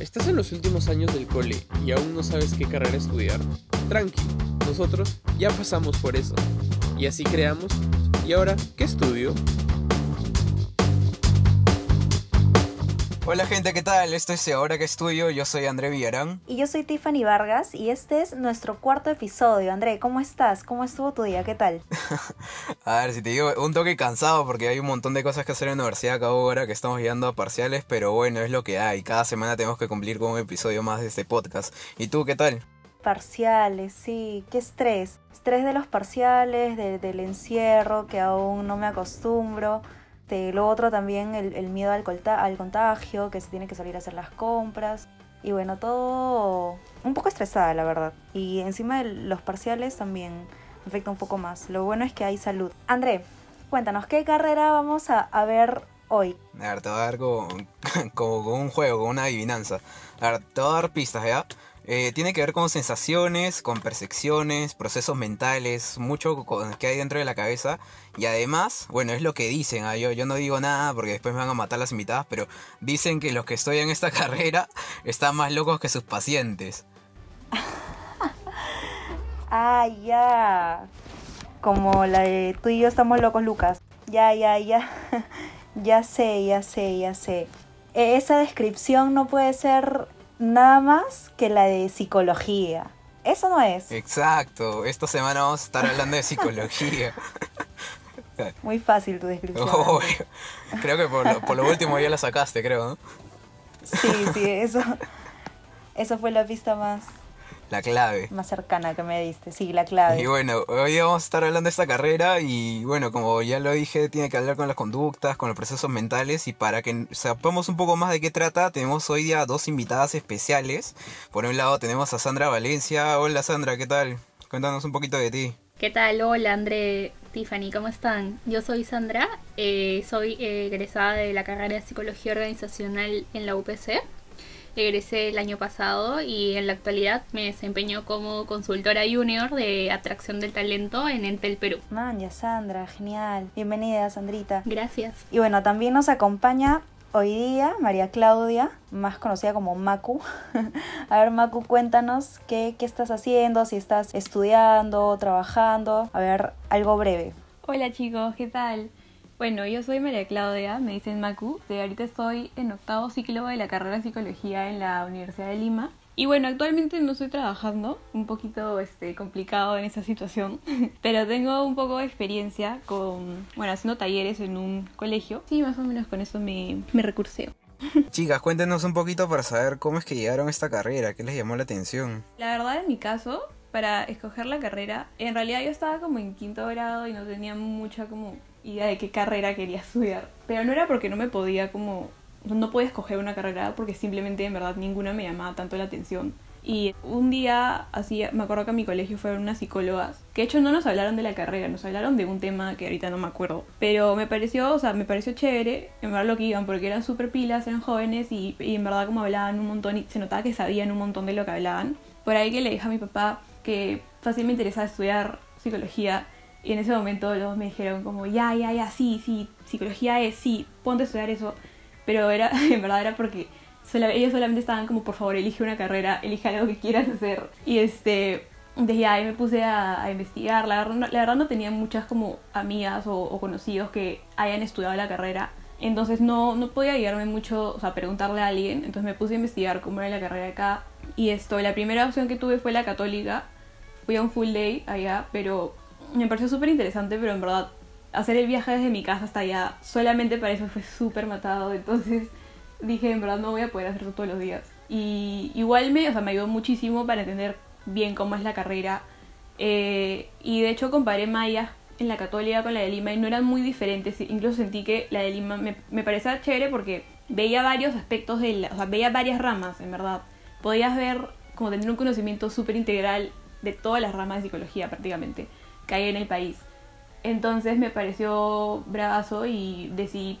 ¿Estás en los últimos años del cole y aún no sabes qué carrera estudiar? Tranqui, nosotros ya pasamos por eso. Y así creamos. ¿Y ahora qué estudio? Hola gente, ¿qué tal? Esto es Ahora que Estudio, yo soy André Villarán. Y yo soy Tiffany Vargas y este es nuestro cuarto episodio. André, ¿cómo estás? ¿Cómo estuvo tu día? ¿Qué tal? a ver, si te digo, un toque cansado porque hay un montón de cosas que hacer en la universidad acá ahora que estamos llegando a parciales, pero bueno, es lo que hay. Cada semana tenemos que cumplir con un episodio más de este podcast. ¿Y tú qué tal? Parciales, sí, qué estrés. Estrés de los parciales, del encierro, que aún no me acostumbro este, lo otro también, el, miedo al, al contagio, que se tiene que salir a hacer las compras. Y bueno, todo un poco estresada, la verdad. Y encima de los parciales también afecta un poco más. Lo bueno es que hay salud. André, cuéntanos, ¿qué carrera vamos a, ver hoy? A ver, te voy a dar como, como, como un juego, como una adivinanza. A ver, te voy a dar pistas, ¿ya? Eh, tiene que ver con sensaciones, con percepciones, procesos mentales, mucho que hay dentro de la cabeza. Y además, bueno, es lo que dicen. ¿ah? Yo, yo no digo nada porque después me van a matar las invitadas, pero dicen que los que estudian esta carrera están más locos que sus pacientes. ah, ya. Como la de tú y yo estamos locos, Lucas. Ya, ya, ya. ya sé, ya sé, ya sé. E, esa descripción no puede ser nada más que la de psicología. Eso no es. Exacto. Esta semana vamos a estar hablando de psicología. Muy fácil tu descripción. Creo que por lo, por lo, último ya la sacaste, creo, ¿no? Sí, sí, eso. Eso fue la pista más, la clave. Más cercana que me diste, sí, la clave. Y bueno, hoy vamos a estar hablando de esta carrera y bueno, como ya lo dije, tiene que hablar con las conductas, con los procesos mentales y para que sepamos un poco más de qué trata, tenemos hoy día dos invitadas especiales. Por un lado tenemos a Sandra Valencia. Hola Sandra, ¿qué tal? Cuéntanos un poquito de ti. ¿Qué tal? Hola André, Tiffany, ¿cómo están? Yo soy Sandra, eh, soy egresada de la carrera de Psicología Organizacional en la UPC egresé el año pasado y en la actualidad me desempeño como consultora junior de atracción del talento en Entel Perú. ya Sandra, genial. Bienvenida, Sandrita. Gracias. Y bueno, también nos acompaña hoy día María Claudia, más conocida como Macu. a ver, Macu, cuéntanos qué, qué estás haciendo, si estás estudiando, trabajando. A ver, algo breve. Hola chicos, ¿qué tal? Bueno, yo soy María Claudia, me dicen Macu. De ahorita estoy en octavo ciclo de la carrera de psicología en la Universidad de Lima. Y bueno, actualmente no estoy trabajando, un poquito este, complicado en esa situación, pero tengo un poco de experiencia con, bueno, haciendo talleres en un colegio. Sí, más o menos con eso me, me recurseo. Chicas, cuéntenos un poquito para saber cómo es que llegaron a esta carrera, qué les llamó la atención. La verdad, en mi caso, para escoger la carrera, en realidad yo estaba como en quinto grado y no tenía mucha como idea de qué carrera quería estudiar. Pero no era porque no me podía como... No podía escoger una carrera porque simplemente en verdad ninguna me llamaba tanto la atención. Y un día, así, me acuerdo que a mi colegio fueron unas psicólogas, que de hecho no nos hablaron de la carrera, nos hablaron de un tema que ahorita no me acuerdo. Pero me pareció, o sea, me pareció chévere, en verdad lo que iban, porque eran súper pilas, eran jóvenes y, y, en verdad como hablaban un montón y se notaba que sabían un montón de lo que hablaban. Por ahí que le dije a mi papá que fácil me interesaba estudiar psicología y en ese momento los me dijeron como, ya, ya, ya, sí, sí, psicología es, sí, ponte a estudiar eso. Pero era, en verdad era porque ellos solamente estaban como, por favor, elige una carrera, elige algo que quieras hacer. Y este, desde ahí me puse a, investigar. La, la, verdad no tenía muchas como amigas o, conocidos que hayan estudiado la carrera. Entonces no, no podía guiarme mucho, o sea, preguntarle a alguien. Entonces me puse a investigar cómo era la carrera acá. Y esto, la primera opción que tuve fue la católica. Fui a un full day allá, pero me pareció súper interesante, pero en verdad hacer el viaje desde mi casa hasta allá solamente para eso fue súper matado. Entonces dije, en verdad no voy a poder hacerlo todos los días. Y igual me, o sea, me ayudó muchísimo para entender bien cómo es la carrera. Eh, y de hecho comparé Maya en la católica con la de Lima y no eran muy diferentes. Incluso sentí que la de Lima me, me parecía chévere porque veía varios aspectos de la, o sea, veía varias ramas, en verdad. Podías ver, como tener un conocimiento súper integral de todas las ramas de psicología prácticamente que hay en el país. Entonces me pareció bravazo y decidí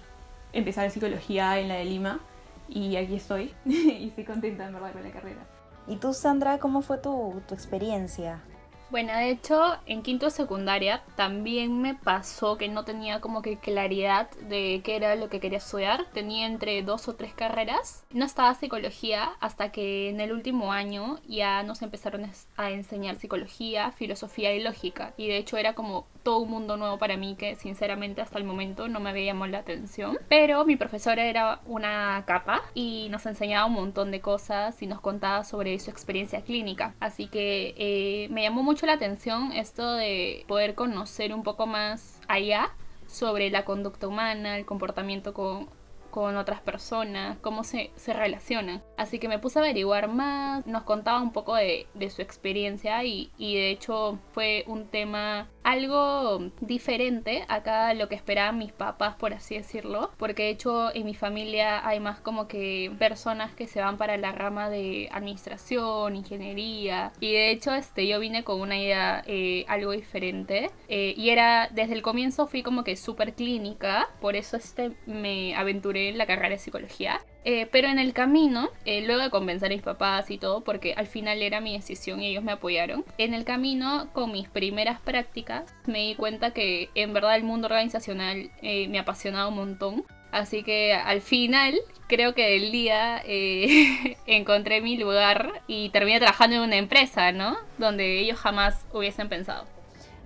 empezar psicología en la de Lima y aquí estoy y estoy contenta en verdad con la carrera. ¿Y tú, Sandra, cómo fue tu, tu experiencia? Bueno, de hecho, en quinto de secundaria también me pasó que no tenía como que claridad de qué era lo que quería estudiar. Tenía entre dos o tres carreras. No estaba psicología hasta que en el último año ya nos empezaron a enseñar psicología, filosofía y lógica. Y de hecho era como todo un mundo nuevo para mí que sinceramente hasta el momento no me había llamado la atención. Pero mi profesora era una capa y nos enseñaba un montón de cosas y nos contaba sobre su experiencia clínica. Así que eh, me llamó mucho la atención esto de poder conocer un poco más allá sobre la conducta humana, el comportamiento con con otras personas, cómo se, se relacionan. Así que me puse a averiguar más, nos contaba un poco de, de su experiencia y, y, de hecho fue un tema algo diferente acá a lo que esperaban mis papás, por así decirlo, porque de hecho en mi familia hay más como que personas que se van para la rama de administración, ingeniería y de hecho este yo vine con una idea eh, algo diferente eh, y era desde el comienzo fui como que súper clínica, por eso este me aventuré la carrera de psicología. Eh, pero en el camino, eh, luego de convencer a mis papás y todo, porque al final era mi decisión y ellos me apoyaron, en el camino con mis primeras prácticas me di cuenta que en verdad el mundo organizacional eh, me apasionaba un montón. Así que al final creo que el día encontré mi lugar y terminé trabajando en una empresa, ¿no? Donde ellos jamás hubiesen pensado.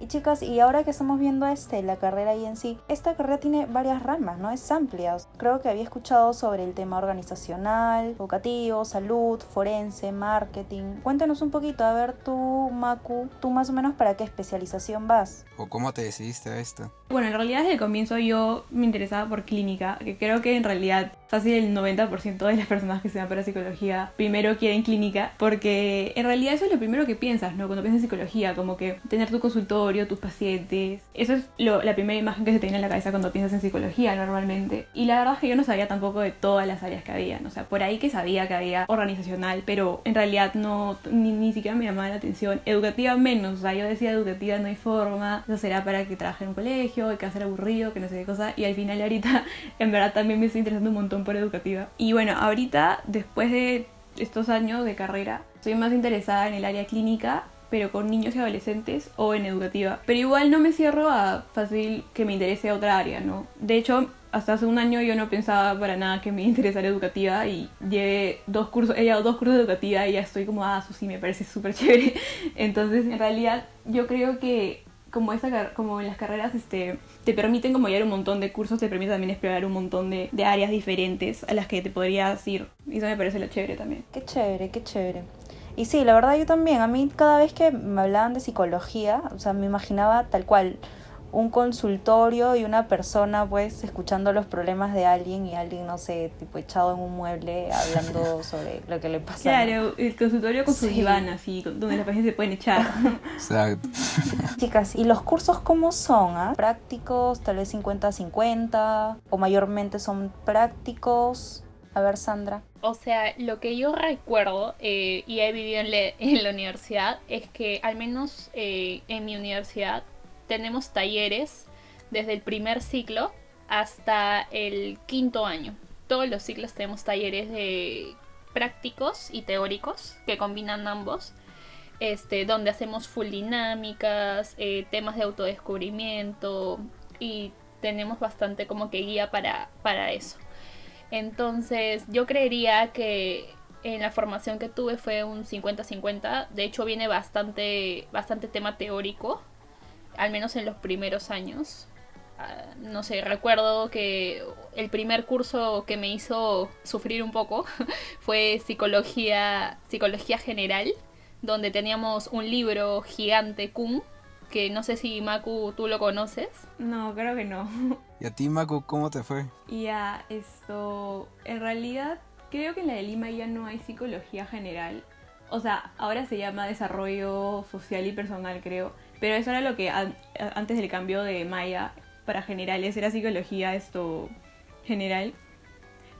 Y chicas, y ahora que estamos viendo este, la carrera y en sí, esta carrera tiene varias ramas, ¿no? Es amplia. Creo que había escuchado sobre el tema organizacional, educativo, salud, forense, marketing. Cuéntanos un poquito, a ver tú, Maku, tú más o menos para qué especialización vas. ¿O cómo te decidiste a esto? Bueno, en realidad desde el comienzo yo me interesaba por clínica, que creo que en realidad fácil el 90% de las personas que se dan para psicología primero quieren clínica, porque en realidad eso es lo primero que piensas, ¿no? Cuando piensas en psicología, como que tener tu consultorio, tus pacientes, eso es la primera imagen que se te viene en la cabeza cuando piensas en psicología normalmente. Y la verdad es que yo no sabía tampoco de todas las áreas que había, o sea, por ahí que sabía que había organizacional, pero en realidad no, ni, ni siquiera me llamaba la atención, educativa menos, o sea, yo decía educativa no hay forma, eso será para que trabaje en un colegio, hay que hacer aburrido, que no sé qué cosa, y al final ahorita en verdad también me estoy interesando un montón educativa. Y bueno, ahorita, después de estos años de carrera, soy más interesada en el área clínica, pero con niños y adolescentes o en educativa. Pero igual no me cierro a fácil que me interese otra área, ¿no? De hecho, hasta hace un año yo no pensaba para nada que me interesara educativa y llevé dos cursos, he llevado dos cursos de educativa y ya estoy como, ah, eso sí, me parece súper chévere. Entonces, en realidad, yo creo que como, esta, como en las carreras este, te permiten como llevar un montón de cursos, te permite también explorar un montón de, de áreas diferentes a las que te podrías ir. Y eso me parece lo chévere también. Qué chévere, qué chévere. Y sí, la verdad yo también, a mí cada vez que me hablaban de psicología, o sea, me imaginaba tal cual un consultorio y una persona pues escuchando los problemas de alguien y alguien, no sé, tipo echado en un mueble hablando sobre lo que le pasa. Claro, el consultorio con su diván así, donde las pacientes se pueden echar. Exacto. Chicas, ¿y los cursos cómo son? Ah? ¿Prácticos? Tal vez 50-50 o mayormente son prácticos. A ver, Sandra. O sea, lo que yo recuerdo eh, y he vivido en, en, la universidad es que al menos eh, en mi universidad tenemos talleres desde el primer ciclo hasta el quinto año. Todos los ciclos tenemos talleres de prácticos y teóricos que combinan ambos. Este, donde hacemos full dinámicas, eh, temas de autodescubrimiento y tenemos bastante como que guía para, para eso. Entonces yo creería que en la formación que tuve fue un 50-50. De hecho viene bastante, bastante tema teórico al menos en los primeros años. Ah, no sé, recuerdo que el primer curso que me hizo sufrir un poco fue psicología, psicología general, donde teníamos un libro gigante Kun, que no sé si Maku tú lo conoces. No, creo que no. ¿Y a ti Maku cómo te fue? Ya, esto, en realidad creo que en la de Lima ya no hay psicología general. O sea, ahora se llama desarrollo social y personal, creo pero eso era lo que antes del cambio de Maya para generales era psicología esto general.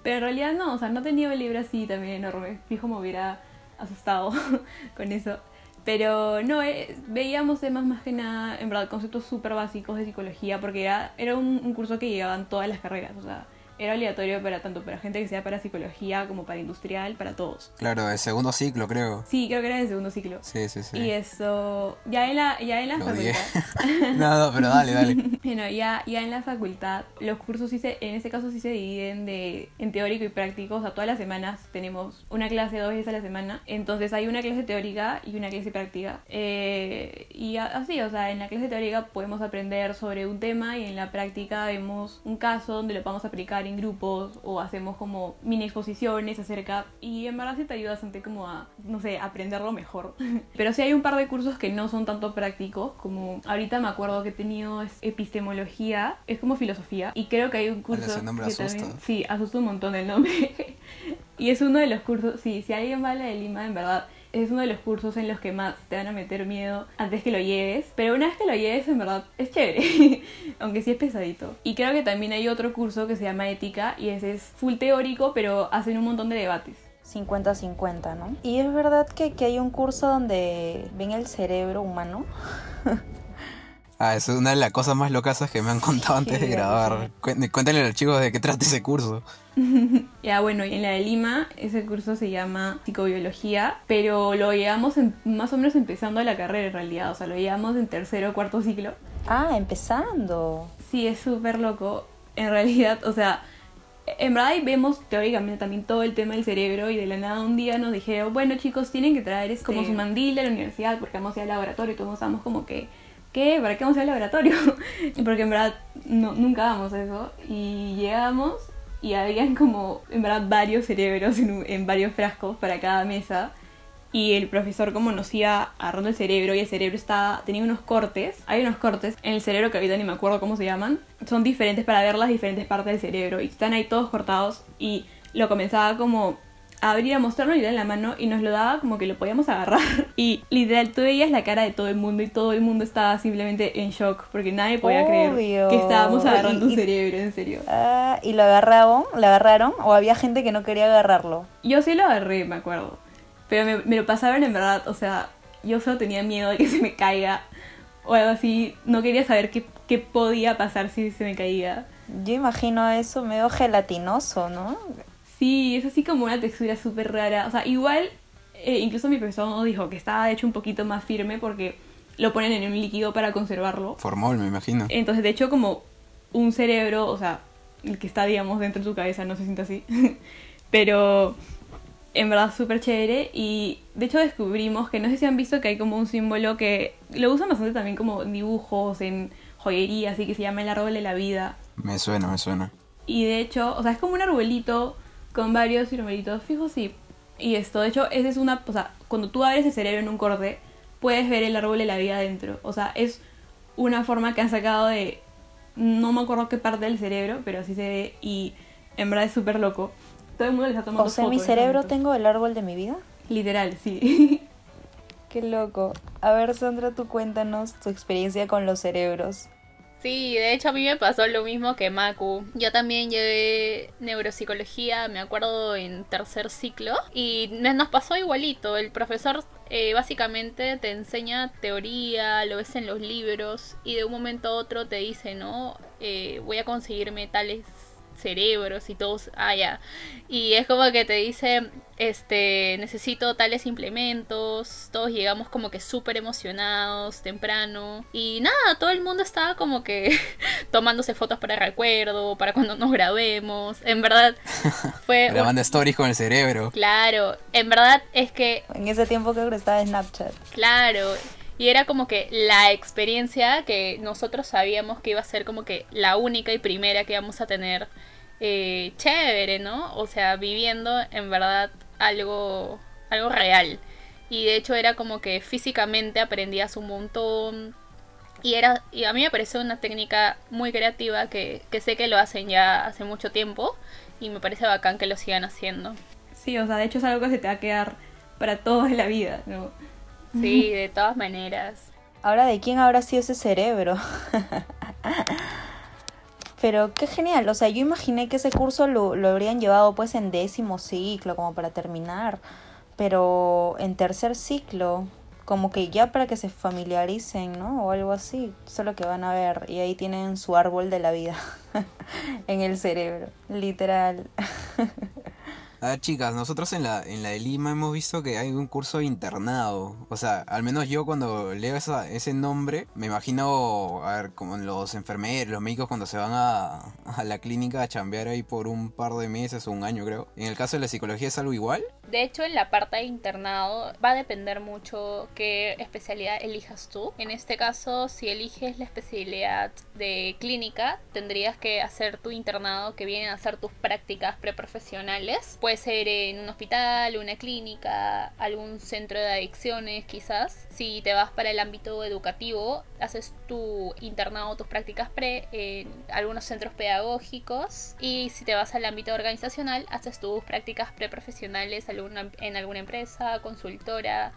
Pero en realidad no, o sea, no tenía un libro así también enorme. Fijo me hubiera asustado con eso. Pero no, eh, veíamos temas más que nada, en verdad, conceptos súper básicos de psicología, porque era, era un, un, curso que llevaban todas las carreras. O sea, era obligatorio para tanto para gente que sea para psicología como para industrial, para todos. Claro, el segundo ciclo, creo. Sí, creo que era el segundo ciclo. Sí, sí, sí. Y eso, ya en la, ya en la Lo facultad. no, no, pero dale, dale. Bueno, ya, ya en la facultad, los cursos sí se, en este caso sí se dividen de, en teórico y práctico, o sea, todas las semanas tenemos una clase dos veces a la semana, entonces hay una clase teórica y una clase práctica, Eh, y así, o sea, en la clase teórica podemos aprender sobre un tema y en la práctica vemos un caso donde lo vamos a en grupos o hacemos como mini exposiciones acerca, y en verdad sí te ayuda bastante como a, no sé, aprenderlo mejor. Pero sí hay un par de cursos que no son tanto prácticos, como ahorita me acuerdo que he tenido es epistemología, es como filosofía, y creo que hay un curso ese nombre que asusta. también, sí, asusta un montón el nombre. y es uno de los cursos, sí, si alguien va a la de Lima, en verdad, es uno de los cursos en los que más te van a meter miedo antes que lo lleves. Pero una vez que lo lleves, en verdad, es chévere. Aunque sí es pesadito. Y creo que también hay otro curso que se llama ética y ese es full teórico, pero hacen un montón de debates. 50-50, ¿no? Y es verdad que, que hay un curso donde ven el cerebro humano. Ah, es una de las cosas más locas que me han contado antes de grabar. Cué- Cuéntenle a los chicos de qué trata ese curso. Ya, bueno, y en la de Lima, ese curso se llama psicobiología, pero lo llevamos en- más o menos empezando la carrera en realidad, o sea, lo llevamos en tercero o cuarto ciclo. Ah, empezando. Sí, es súper loco. En realidad, o sea, en verdad ahí vemos teóricamente también todo el tema del cerebro y de la nada un día nos dijeron, bueno chicos, tienen que traer es como Sí. su mandil de la universidad porque vamos a ir al laboratorio y todos estábamos como que, ¿qué? ¿Para qué vamos al laboratorio? porque en verdad no, nunca vamos a eso. Y llegamos y habían como, en verdad, varios cerebros en, en varios frascos para cada mesa. Y el profesor como nos iba agarrando el cerebro y el cerebro estaba, tenía unos cortes, hay unos cortes en el cerebro que ahorita ni me acuerdo cómo se llaman, son diferentes para ver las diferentes partes del cerebro y están ahí todos cortados y lo comenzaba como a abrir, a mostrarnos literal en la mano y nos lo daba como que lo podíamos agarrar y literal tú veías la cara de todo el mundo y todo el mundo estaba simplemente en shock porque nadie podía creer que estábamos agarrando Y- un y- cerebro, en serio. Ah, ¿Y lo agarraron? ¿Lo agarraron? ¿O había gente que no quería agarrarlo? Yo sí lo agarré, me acuerdo. Pero me, me lo pasaron en verdad, o sea, yo solo tenía miedo de que se me caiga o algo así. No quería saber qué, qué podía pasar si se me caía. Yo imagino eso medio gelatinoso, ¿no? Sí, es así como una textura súper rara. O sea, igual, eh, incluso mi profesor nos dijo que estaba hecho un poquito más firme porque lo ponen en un líquido para conservarlo. Formol, me imagino. Entonces, de hecho, como un cerebro, o sea, el que está, digamos, dentro de tu cabeza, no se siente así. Pero en verdad súper chévere. Y de hecho descubrimos que no sé si han visto que hay como un símbolo que lo usan bastante también como en dibujos, en joyería, así que se llama el árbol de la vida. Me suena, me suena. Y de hecho, o sea, es como un arbolito con varios arbolitos fijos, sí. Y esto, de hecho, esa es una, o sea, cuando tú abres el cerebro en un corte, puedes ver el árbol de la vida dentro. O sea, es una forma que han sacado de, no me acuerdo qué parte del cerebro, pero así se ve y en verdad es súper loco. Todo el mundo les está tomando O sea, mi fotos ese cerebro tengo el árbol de mi vida. Literal, sí. Qué loco. A ver, Sandra, tú cuéntanos tu experiencia con los cerebros. Sí, de hecho a mí me pasó lo mismo que Maku. Yo también llevé neuropsicología, me acuerdo, en tercer ciclo. Y nos pasó igualito. El profesor eh, básicamente te enseña teoría, lo ves en los libros. Y de un momento a otro te dice, ¿no? Eh, voy a conseguirme tales cerebros y todos, ah, ya. Y es como que te dice, este, necesito tales implementos, todos llegamos como que súper emocionados temprano. Y nada, todo el mundo estaba como que tomándose fotos para recuerdo, para cuando nos grabemos. En verdad, fue... un- Grabando stories con el cerebro. Claro, en verdad es que En ese tiempo creo que estaba Snapchat. Claro, y era como que la experiencia que nosotros sabíamos que iba a ser como que la única y primera que íbamos a tener eh, chévere, ¿no? O sea, viviendo en verdad algo, algo real. Y de hecho era como que físicamente aprendías un montón. Y, era, y a mí me pareció una técnica muy creativa que, que sé que lo hacen ya hace mucho tiempo. Y me parece bacán que lo sigan haciendo. Sí, o sea, de hecho es algo que se te va a quedar para toda la vida, ¿no? Sí, de todas maneras. Ahora, ¿de quién habrá sido ese cerebro? Pero qué genial, o sea, yo imaginé que ese curso lo, lo habrían llevado pues en décimo ciclo, como para terminar, pero en tercer ciclo, como que ya para que se familiaricen, ¿no? O algo así, solo que van a ver y ahí tienen su árbol de la vida en el cerebro, literal. A ver, chicas, nosotros en la, en la de Lima hemos visto que hay un curso de internado. O sea, al menos yo cuando leo esa, ese nombre, me imagino, a ver, como los enfermeros, los médicos cuando se van a, a la clínica a chambear ahí por un par de meses o un año, creo. En el caso de la psicología es algo igual. De hecho, en la parte de internado va a depender mucho qué especialidad elijas tú. En este caso, si eliges la especialidad de clínica, tendrías que hacer tu internado que vienen a hacer tus prácticas preprofesionales. Puede ser en un hospital, una clínica, algún centro de adicciones quizás. Si te vas para el ámbito educativo, haces tu internado, tus prácticas pre en algunos centros pedagógicos. Y si te vas al ámbito organizacional, haces tus prácticas preprofesionales, en alguna empresa, consultora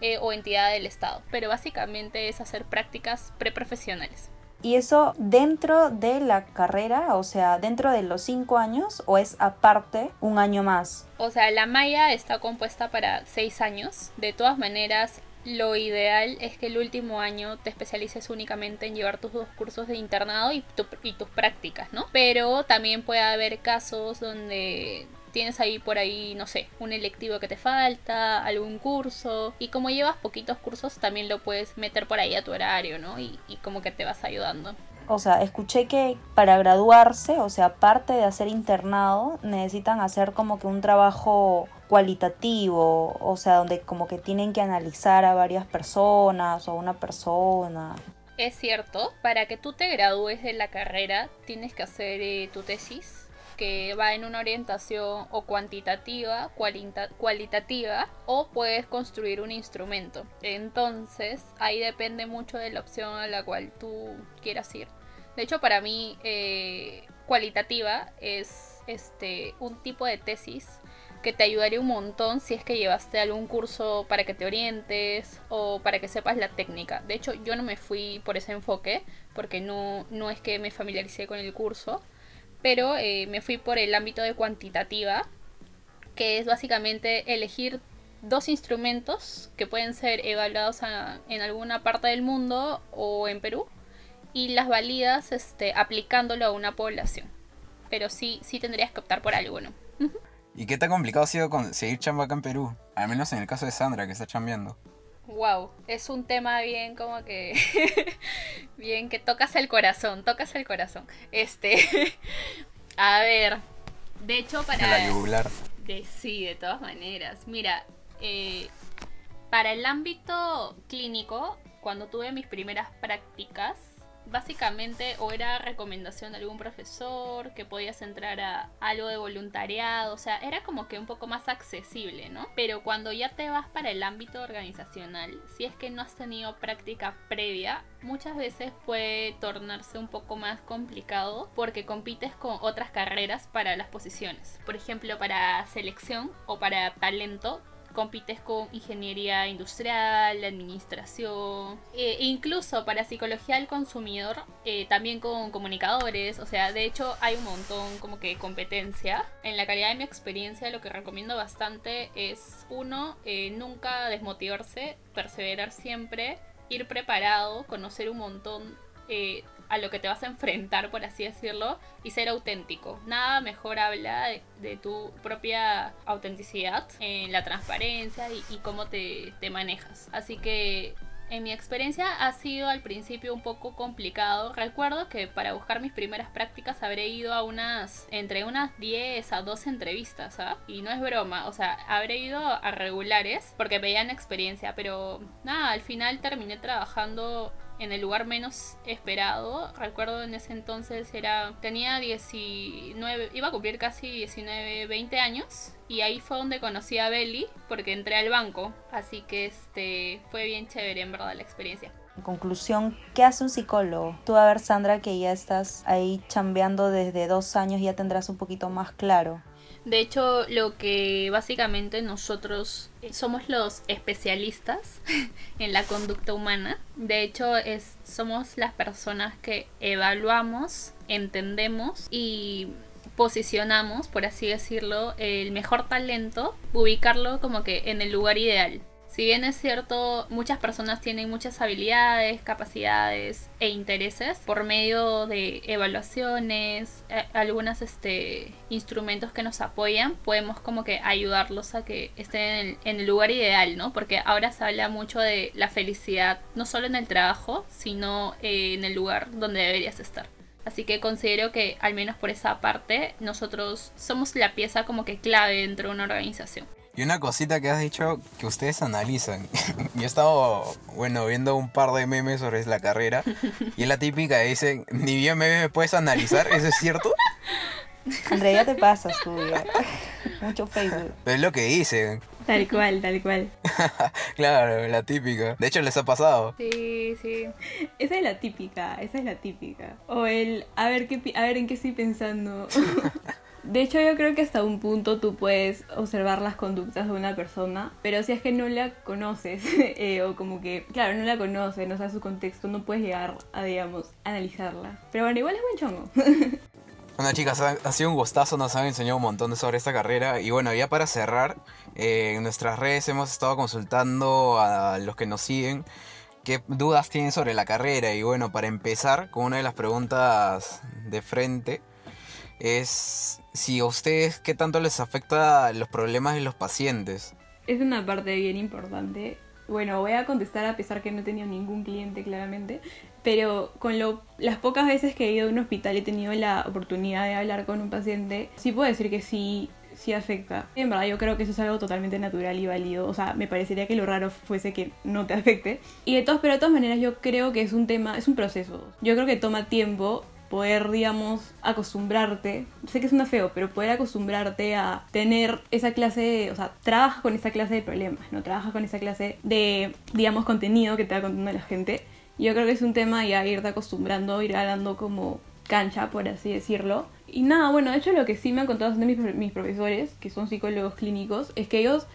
eh, o entidad del Estado. Pero básicamente es hacer prácticas preprofesionales. ¿Y eso dentro de la carrera, o sea, dentro de los cinco años o es aparte un año más? O sea, la malla está compuesta para seis años. De todas maneras, lo ideal es que el último año te especialices únicamente en llevar tus dos cursos de internado y, y tus prácticas, ¿no? Pero también puede haber casos donde tienes ahí por ahí, no sé, un electivo que te falta, algún curso. Y como llevas poquitos cursos, también lo puedes meter por ahí a tu horario, ¿no? Y, como que te vas ayudando. O sea, escuché que para graduarse, o sea, aparte de hacer internado, necesitan hacer como que un trabajo cualitativo, o sea, donde como que tienen que analizar a varias personas o a una persona. Es cierto, para que tú te gradúes de la carrera tienes que hacer eh, tu tesis que va en una orientación o cuantitativa, cualitativa, o puedes construir un instrumento. Entonces, ahí depende mucho de la opción a la cual tú quieras ir. De hecho, para mí, eh, cualitativa es este un tipo de tesis que te ayudaría un montón si es que llevaste algún curso para que te orientes o para que sepas la técnica. De hecho, yo no me fui por ese enfoque porque no, no es que me familiaricé con el curso, pero eh, me fui por el ámbito de cuantitativa, que es básicamente elegir dos instrumentos que pueden ser evaluados en alguna parte del mundo o en Perú y las validas este, aplicándolo a una población. Pero sí, sí tendrías que optar por alguno. ¿Y qué tan complicado ha sido conseguir chamba acá en Perú? Al menos en el caso de Sandra, que está chambeando. Wow, es un tema bien como que bien que tocas el corazón, tocas el corazón. Este, a ver, de hecho para la De, sí, de todas maneras. Mira, eh, para el ámbito clínico, cuando tuve mis primeras prácticas, básicamente o era recomendación de algún profesor, que podías entrar a algo de voluntariado, o sea, era como que un poco más accesible, ¿no? Pero cuando ya te vas para el ámbito organizacional, si es que no has tenido práctica previa, muchas veces puede tornarse un poco más complicado porque compites con otras carreras para las posiciones. Por ejemplo, para selección o para talento compites con ingeniería industrial, administración, e incluso para psicología del consumidor, eh, también con comunicadores, o sea, de hecho hay un montón como que competencia. En la calidad de mi experiencia lo que recomiendo bastante es uno, eh, nunca desmotivarse, perseverar siempre, ir preparado, conocer un montón eh, a lo que te vas a enfrentar, por así decirlo, y ser auténtico. Nada mejor habla de, tu propia autenticidad, en la transparencia y, cómo te, te manejas. Así que en mi experiencia ha sido al principio un poco complicado. Recuerdo que para buscar mis primeras prácticas habré ido a unas, entre unas 10 a 12 entrevistas, ¿ah? Y no es broma, o sea, habré ido a regulares porque veían experiencia, pero nada, al final terminé trabajando en el lugar menos esperado. Recuerdo en ese entonces era tenía 19, iba a cumplir casi 19, 20 años y ahí fue donde conocí a Belly porque entré al banco, así que este fue bien chévere en verdad la experiencia. En conclusión, ¿qué hace un psicólogo? Tú a ver Sandra que ya estás ahí chambeando desde dos años ya tendrás un poquito más claro. De hecho, lo que básicamente nosotros somos los especialistas en la conducta humana. De hecho, es, somos las personas que evaluamos, entendemos y posicionamos, por así decirlo, el mejor talento, ubicarlo como que en el lugar ideal. Si bien es cierto, muchas personas tienen muchas habilidades, capacidades e intereses por medio de evaluaciones, eh, algunos este, instrumentos que nos apoyan, podemos como que ayudarlos a que estén en el, lugar ideal, ¿no? Porque ahora se habla mucho de la felicidad, no solo en el trabajo, sino eh, en el lugar donde deberías estar. Así que considero que al menos por esa parte nosotros somos la pieza como que clave dentro de una organización. Y una cosita que has dicho que ustedes analizan. Yo he estado, bueno, viendo un par de memes sobre la carrera. Y es la típica, dicen, ni bien me puedes analizar, ¿eso es cierto? Andrea, ya te pasas tú, Mucho Facebook. Pero es lo que dicen. Tal cual, tal cual. claro, la típica. De hecho, les ha pasado. Sí, sí. Esa es la típica, esa es la típica. O el, a ver, qué, a ver en qué estoy pensando. De hecho, yo creo que hasta un punto tú puedes observar las conductas de una persona, pero si es que no la conoces, eh, o como que, claro, no la conoces, no sabes su contexto, no puedes llegar a, digamos, analizarla. Pero bueno, igual es buen chongo. Bueno chicas, ha sido un gustazo, nos han enseñado un montón sobre esta carrera y bueno, ya para cerrar, eh, en nuestras redes hemos estado consultando a los que nos siguen qué dudas tienen sobre la carrera y bueno, para empezar con una de las preguntas de frente es si a ustedes qué tanto les afecta los problemas de los pacientes. Es una parte bien importante. Bueno, voy a contestar a pesar que no he tenido ningún cliente claramente, pero con las pocas veces que he ido a un hospital he tenido la oportunidad de hablar con un paciente, sí puedo decir que sí, sí afecta. En verdad yo creo que eso es algo totalmente natural y válido, o sea, me parecería que lo raro fuese que no te afecte. Y de todas, pero de todas maneras yo creo que es un tema, es un proceso. Yo creo que toma tiempo poder, digamos, acostumbrarte, sé que es una feo, pero poder acostumbrarte a tener esa clase, de, o sea, trabaja con esa clase de problemas, ¿no? Trabaja con esa clase de, digamos, contenido que te va contando la gente yo creo que es un tema ya irte acostumbrando, ir dando como cancha, por así decirlo. Y nada, bueno, de hecho lo que sí me han contado mis, mis profesores, que son psicólogos clínicos, es que ellos,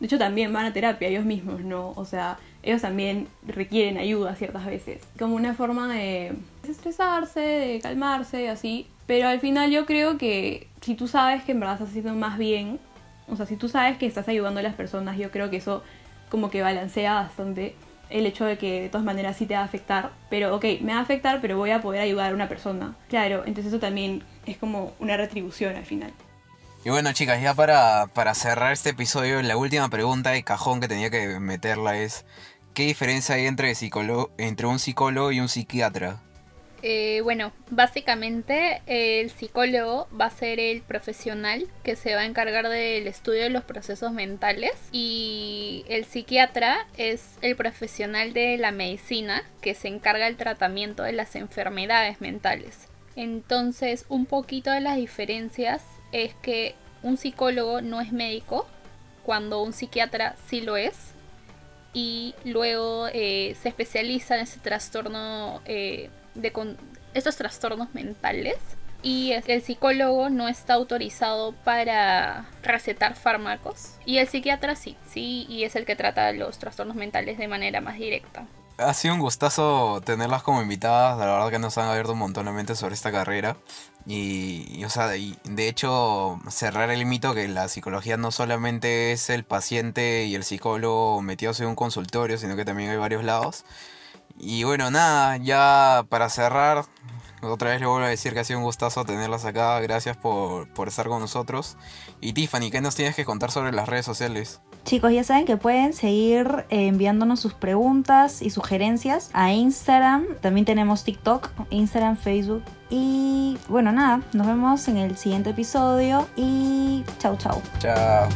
de hecho, también van a terapia ellos mismos, ¿no? O sea, ellos también requieren ayuda ciertas veces. Como una forma de desestresarse, de calmarse, así. Pero al final yo creo que si tú sabes que en verdad estás haciendo más bien, o sea, si tú sabes que estás ayudando a las personas, yo creo que eso como que balancea bastante el hecho de que de todas maneras sí te va a afectar, pero ok, me va a afectar, pero voy a poder ayudar a una persona. Claro, entonces eso también es como una retribución al final. Y bueno chicas, ya para, para cerrar este episodio, la última pregunta de cajón que tenía que meterla es, ¿qué diferencia hay entre, entre un psicólogo y un psiquiatra? Eh, bueno, básicamente el psicólogo va a ser el profesional que se va a encargar del estudio de los procesos mentales y el psiquiatra es el profesional de la medicina que se encarga del tratamiento de las enfermedades mentales. Entonces, un poquito de las diferencias es que un psicólogo no es médico, cuando un psiquiatra sí lo es, y luego eh, se especializa en ese trastorno eh, de estos trastornos mentales y el psicólogo no está autorizado para recetar fármacos y el psiquiatra sí, sí, y es el que trata los trastornos mentales de manera más directa. Ha sido un gustazo tenerlas como invitadas, la verdad que nos han abierto un montón de mente sobre esta carrera y, o sea, de hecho cerrar el mito que la psicología no solamente es el paciente y el psicólogo metidos en un consultorio, sino que también hay varios lados. Y bueno, nada, ya para cerrar, otra vez le vuelvo a decir que ha sido un gustazo tenerlas acá. Gracias por, estar con nosotros. Y Tiffany, ¿qué nos tienes que contar sobre las redes sociales? Chicos, ya saben que pueden seguir eh, enviándonos sus preguntas y sugerencias a Instagram. También tenemos TikTok, Instagram, Facebook. Y bueno, nada, nos vemos en el siguiente episodio y chau chau. Chao.